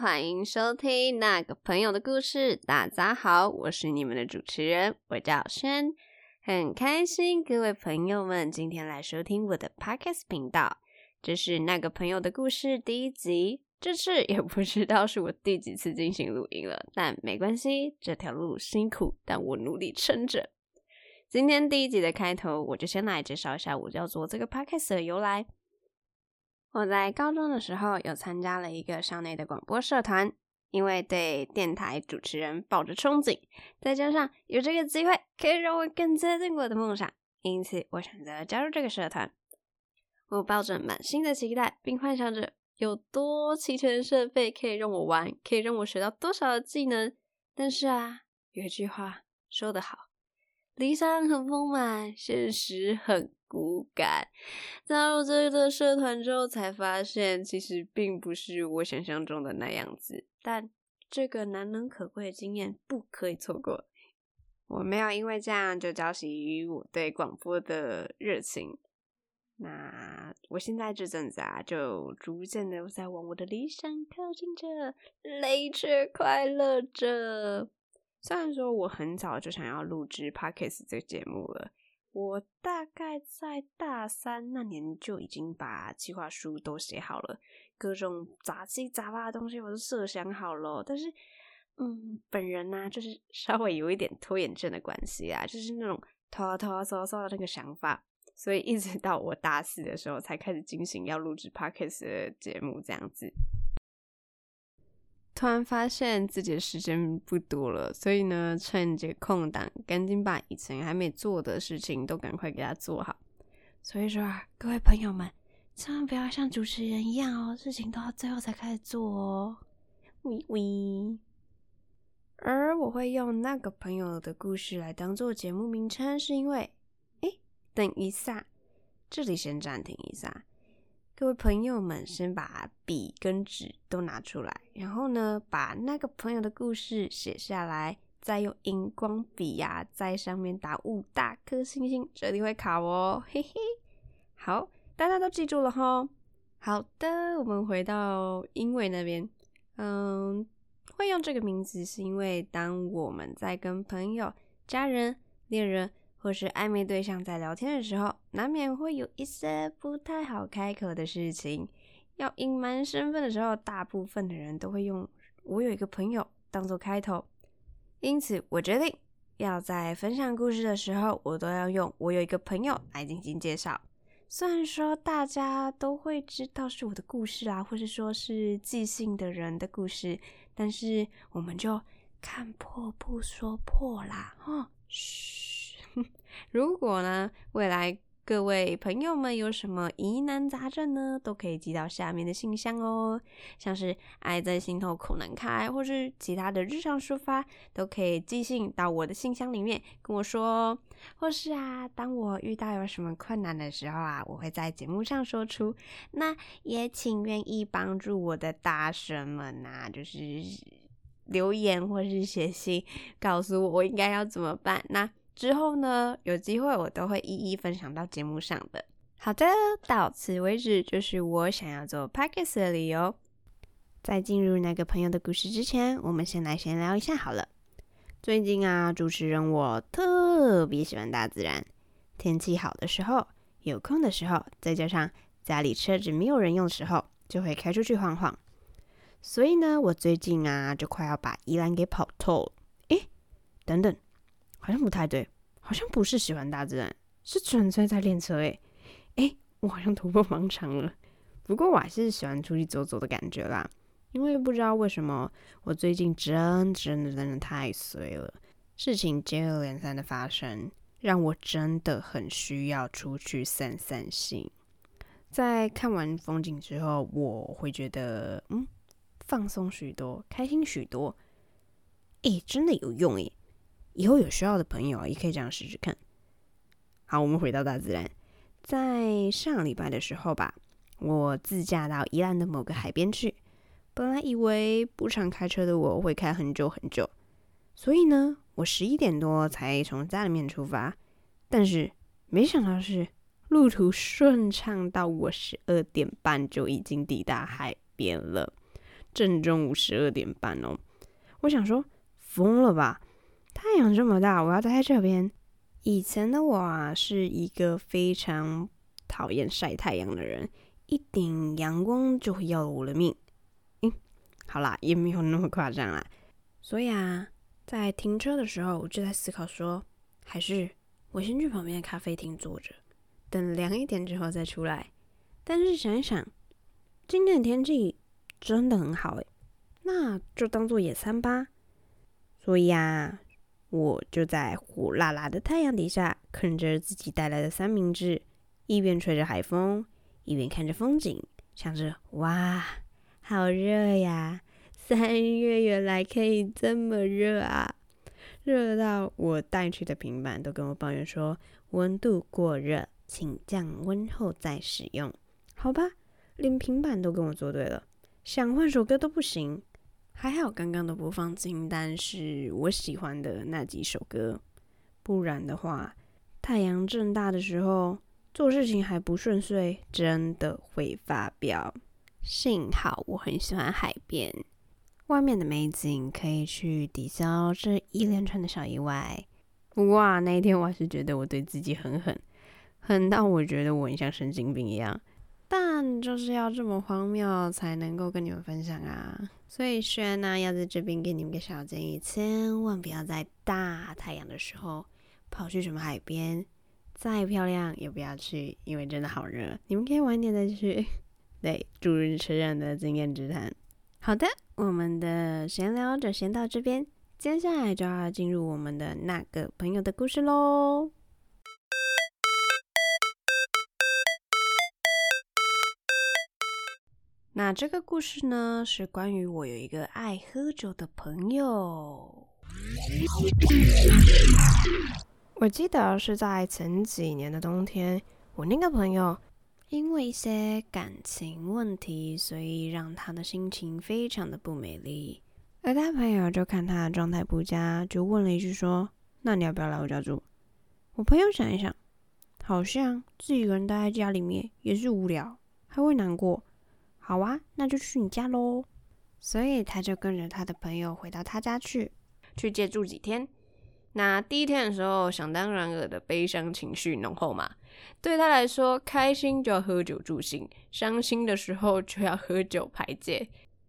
欢迎收听那个朋友的故事。大家好，我是你们的主持人，我叫轩，很开心各位朋友们今天来收听我的 podcast 频道。这是那个朋友的故事第一集，这次也不知道是我第几次进行录音了，但没关系，这条路辛苦，但我努力撑着。今天第一集的开头，我就先来介绍一下我叫做这个 podcast 的由来。我在高中的时候有参加了一个校内的广播社团，因为对电台主持人抱着憧憬，再加上有这个机会可以让我更接近我的梦想，因此我选择加入这个社团。我抱着满心的期待，并幻想着有多齐全的设备可以让我玩，可以让我学到多少的技能。但是啊，有一句话说得好：理想很丰满，现实很。骨感，加入这个社团之后，才发现其实并不是我想象中的那样子。但这个难能可贵的经验不可以错过。我没有因为这样就浇熄于我对广播的热情。那我现在这阵子啊，就逐渐的在往我的理想靠近着，累却快乐着。虽然说我很早就想要录制 Podcast 这个节目了。我大概在大三那年就已经把计划书都写好了，各种杂七杂八的东西我都设想好了。但是，嗯，本人呢，就是 稍微有一点拖延症的关系啊，就是那种拖拖拖拖的那个想法，所以一直到我大四的时候才开始进行要录制 podcast 的节目这样子。突然发现自己的时间不多了，所以呢，趁这空档，赶紧把以前还没做的事情都赶快给它做好。所以说啊，各位朋友们，千万不要像主持人一样哦，事情都要最后才开始做哦。喂喂。而我会用那个朋友的故事来当做节目名称，是因为，哎，等一下，这里先暂停一下。各位朋友们，先把笔跟纸都拿出来，然后呢，把那个朋友的故事写下来，再用荧光笔呀在上面打五大颗星星，这里会考哦，嘿嘿。好，大家都记住了哈。好的，我们回到英伟那边，嗯，会用这个名字是因为当我们在跟朋友、家人、恋人。或是暧昧对象在聊天的时候，难免会有一些不太好开口的事情。要隐瞒身份的时候，大部分的人都会用“我有一个朋友”当做开头。因此，我决定要在分享故事的时候，我都要用“我有一个朋友”来进行介绍。虽然说大家都会知道是我的故事啊，或是说是寄信的人的故事，但是我们就看破不说破啦，哈，嘘。如果呢，未来各位朋友们有什么疑难杂症呢，都可以寄到下面的信箱哦。像是爱在心头口难开，或是其他的日常抒发，都可以寄信到我的信箱里面跟我说。或是啊，当我遇到有什么困难的时候啊，我会在节目上说出。那也请愿意帮助我的大神们呐，就是留言或是写信告诉我我应该要怎么办。那。之后呢，有机会我都会一一分享到节目上的。好的，到此为止就是我想要做 podcast 的理由。在进入那个朋友的故事之前，我们先来闲聊一下好了。最近啊，主持人我特别喜欢大自然。天气好的时候，有空的时候，再加上家里车子没有人用的时候，就会开出去晃晃。所以呢，我最近啊，就快要把宜兰给跑透了。诶，等等。好像不太对，好像不是喜欢大自然，是纯粹在练车诶。诶，我好像突破盲肠了。不过我还是喜欢出去走走的感觉啦，因为不知道为什么我最近真真的真的太衰了，事情接二连三的发生，让我真的很需要出去散散心。在看完风景之后，我会觉得嗯，放松许多，开心许多。诶，真的有用诶。以后有需要的朋友，也可以这样试试看。好，我们回到大自然，在上礼拜的时候吧，我自驾到宜兰的某个海边去。本来以为不常开车的我会开很久很久，所以呢，我十一点多才从家里面出发。但是没想到是路途顺畅到我十二点半就已经抵达海边了。正中午十二点半哦。我想说，疯了吧？太阳这么大，我要待在这边。以前的我啊，是一个非常讨厌晒太阳的人，一点阳光就会要了我的命。嗯，好啦，也没有那么夸张啦。所以啊，在停车的时候，我就在思考说，还是我先去旁边的咖啡厅坐着，等凉一点之后再出来。但是想一想，今天的天气真的很好诶，那就当做野餐吧。所以啊，我就在火辣辣的太阳底下，啃着自己带来的三明治，一边吹着海风，一边看着风景，想着哇，好热呀！三月原来可以这么热啊，热到我带去的平板都跟我抱怨说温度过热，请降温后再使用。好吧，连平板都跟我作对了，想换首歌都不行。还好刚刚的播放清单是我喜欢的那几首歌，不然的话，太阳正大的时候做事情还不顺遂，真的会发飙。幸好我很喜欢海边，外面的美景可以去抵消这一连串的小意外。哇，那一天我还是觉得我对自己很狠，狠到我觉得我很像神经病一样。但就是要这么荒谬才能够跟你们分享啊！所以轩呢，要在这边给你们个小建议：千万不要在大太阳的时候跑去什么海边，再漂亮也不要去，因为真的好热。你们可以晚点再去。对，主日车人的经验之谈。好的，我们的闲聊就先到这边，接下来就要进入我们的那个朋友的故事喽。那这个故事呢，是关于我有一个爱喝酒的朋友。我记得是在前几年的冬天，我那个朋友因为一些感情问题，所以让他的心情非常的不美丽。而他朋友就看他的状态不佳，就问了一句说：“那你要不要来我家住？”我朋友想一想，好像自己一个人待在家里面也是无聊，还会难过。好啊，那就去你家喽。所以他就跟着他的朋友回到他家去，去借住几天。那第一天的时候，想当然尔的悲伤情绪浓厚嘛。对他来说，开心就要喝酒助兴，伤心的时候就要喝酒排解。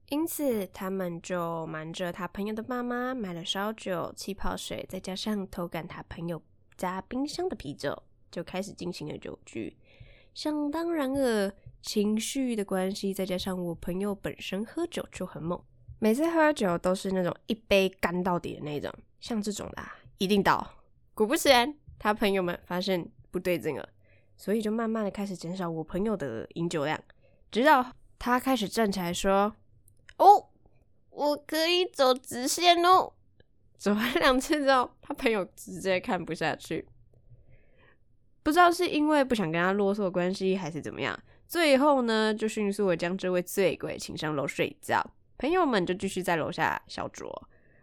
因此，他们就瞒着他朋友的爸妈买了烧酒、气泡水，再加上偷赶他朋友家冰箱的啤酒，就开始进行了酒局。想当然尔。情绪的关系，再加上我朋友本身喝酒就很猛，每次喝酒都是那种一杯干到底的那种，像这种的一定倒。果不其然，他朋友们发现不对劲了，所以就慢慢的开始减少我朋友的饮酒量，直到他开始站起来说：“哦，我可以走直线哦。”走完两次之后，他朋友直接看不下去，不知道是因为不想跟他啰嗦的关系，还是怎么样。最后呢，就迅速的将这位醉鬼请上楼睡觉，朋友们就继续在楼下小酌，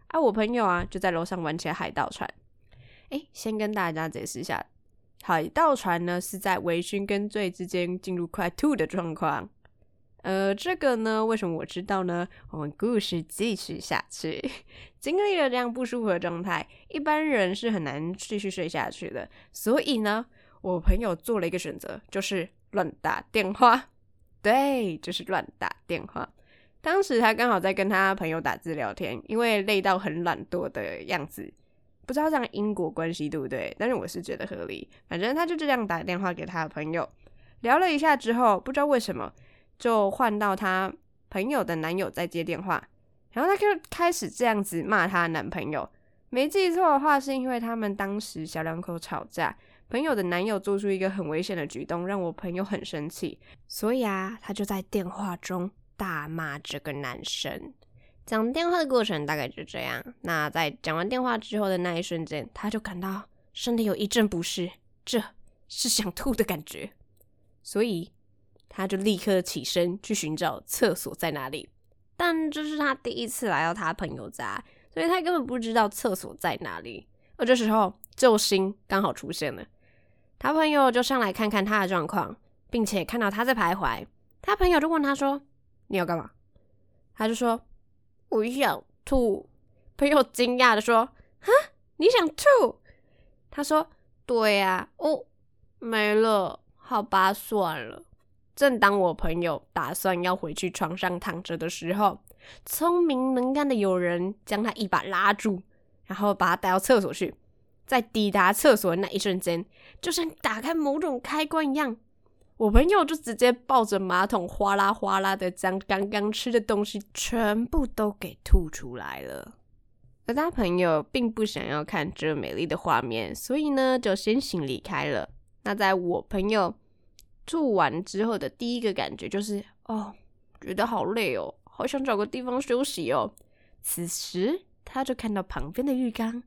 而我朋友啊就在楼上玩起海盗船。哎，先跟大家解释一下，海盗船呢是在微醺跟醉之间进入快吐的状况。呃，这个呢，为什么我知道呢？我们故事继续下去，经历了这样不舒服的状态，一般人是很难继续睡下去的。所以呢，我朋友做了一个选择，就是。乱打电话，对，就是乱打电话。当时他刚好在跟他朋友打字聊天，因为累到很懒惰的样子，不知道这样因果关系对不对？但是我是觉得合理。反正他就这样打电话给他的朋友，聊了一下之后，不知道为什么就换到他朋友的男友在接电话，然后他就开始这样子骂他男朋友。没记错的话，是因为他们当时小两口吵架。朋友的男友做出一个很危险的举动，让我朋友很生气，所以啊，他就在电话中大骂这个男生。讲电话的过程大概就这样。那在讲完电话之后的那一瞬间，他就感到身体有一阵不适，这是想吐的感觉，所以他就立刻起身去寻找厕所在哪里。但这是他第一次来到他朋友家，所以他根本不知道厕所在哪里。而这时候，救星刚好出现了。他朋友就上来看看他的状况，并且看到他在徘徊，他朋友就问他说：“你要干嘛？”他就说：“我想吐。”朋友惊讶的说：“啊，你想吐？”他说：“对呀。”哦，没了。好吧，算了。正当我朋友打算要回去床上躺着的时候，聪明能干的友人将他一把拉住，然后把他带到厕所去。在抵达厕所的那一瞬间，就像打开某种开关一样，我朋友就直接抱着马桶哗啦哗啦的将刚刚吃的东西全部都给吐出来了。而他朋友并不想要看这美丽的画面，所以呢就先行离开了。那在我朋友吐完之后的第一个感觉就是哦，觉得好累哦，好想找个地方休息哦。此时他就看到旁边的浴缸。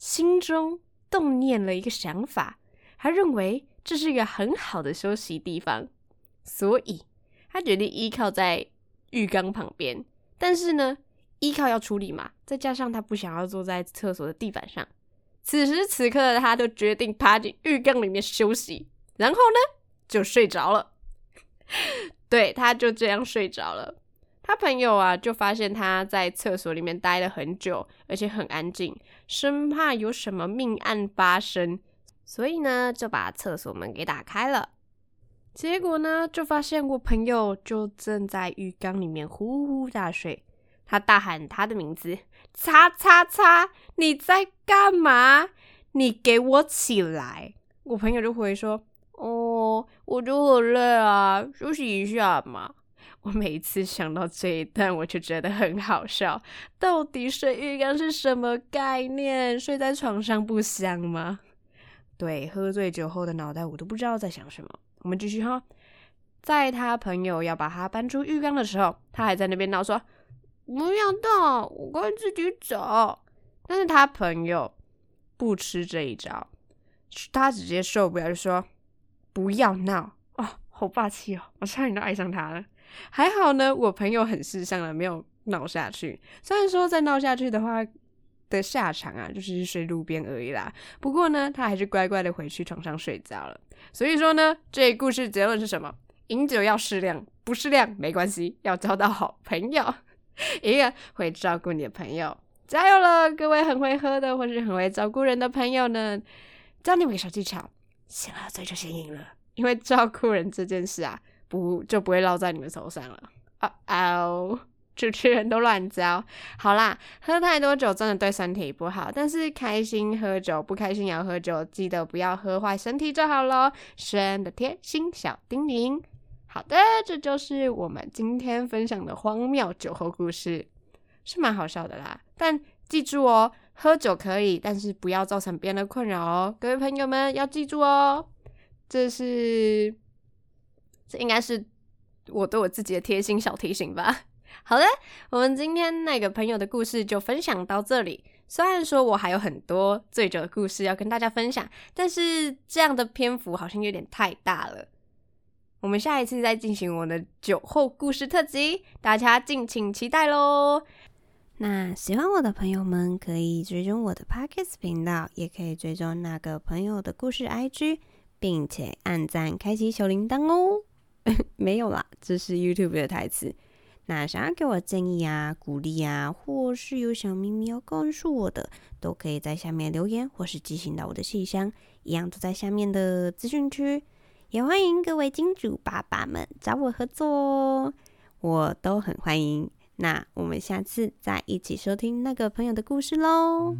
心中动念了一个想法，他认为这是一个很好的休息地方，所以他决定依靠在浴缸旁边。但是呢，依靠要处理嘛，再加上他不想要坐在厕所的地板上，此时此刻的他就决定爬进浴缸里面休息，然后呢就睡着了。对，他就这样睡着了。他朋友啊，就发现他在厕所里面待了很久，而且很安静，生怕有什么命案发生，所以呢，就把厕所门给打开了。结果呢，就发现我朋友就正在浴缸里面呼呼大睡。他大喊他的名字：“叉叉叉，你在干嘛？你给我起来！”我朋友就回说：“哦，我就很累啊，休息一下嘛。”我每一次想到这一段，我就觉得很好笑。到底睡浴缸是什么概念？睡在床上不香吗？对，喝醉酒后的脑袋，我都不知道在想什么。我们继续哈，在他朋友要把他搬出浴缸的时候，他还在那边闹说：“不要动，我可以自己走。”但是他朋友不吃这一招，他直接受不了，就说：“不要闹哦，好霸气哦，我差点都爱上他了。”还好呢，我朋友很识相的，没有闹下去。虽然说再闹下去的话的下场啊，就是睡路边而已啦。不过呢，他还是乖乖的回去床上睡觉了。所以说呢，这故事结论是什么？饮酒要适量，不适量没关系，要交到好朋友，一个会照顾你的朋友。加油了，各位很会喝的或是很会照顾人的朋友呢，教你们个小技巧，先喝醉就先赢了。因为照顾人这件事啊。不就不会落在你们手上了啊哦，主持人都乱教。好啦，喝太多酒真的对身体不好，但是开心喝酒，不开心也要喝酒，记得不要喝坏身体就好了。轩的贴心小叮咛。好的，这就是我们今天分享的荒谬酒后故事，是蛮好笑的啦。但记住哦，喝酒可以，但是不要造成别人的困扰哦。各位朋友们要记住哦，这是。这应该是我对我自己的贴心小提醒吧。好的，我们今天那个朋友的故事就分享到这里。虽然说我还有很多醉酒的故事要跟大家分享，但是这样的篇幅好像有点太大了。我们下一次再进行我的酒后故事特辑，大家敬请期待喽。那喜欢我的朋友们可以追踪我的 Pockets 频道，也可以追踪那个朋友的故事 IG，并且按赞开启小铃铛哦。没有啦，这是 YouTube 的台词。那想要给我建议啊、鼓励啊，或是有小秘密要告诉我的，都可以在下面留言，或是寄信到我的信箱，一样都在下面的资讯区。也欢迎各位金主爸爸们找我合作哦，我都很欢迎。那我们下次再一起收听那个朋友的故事喽。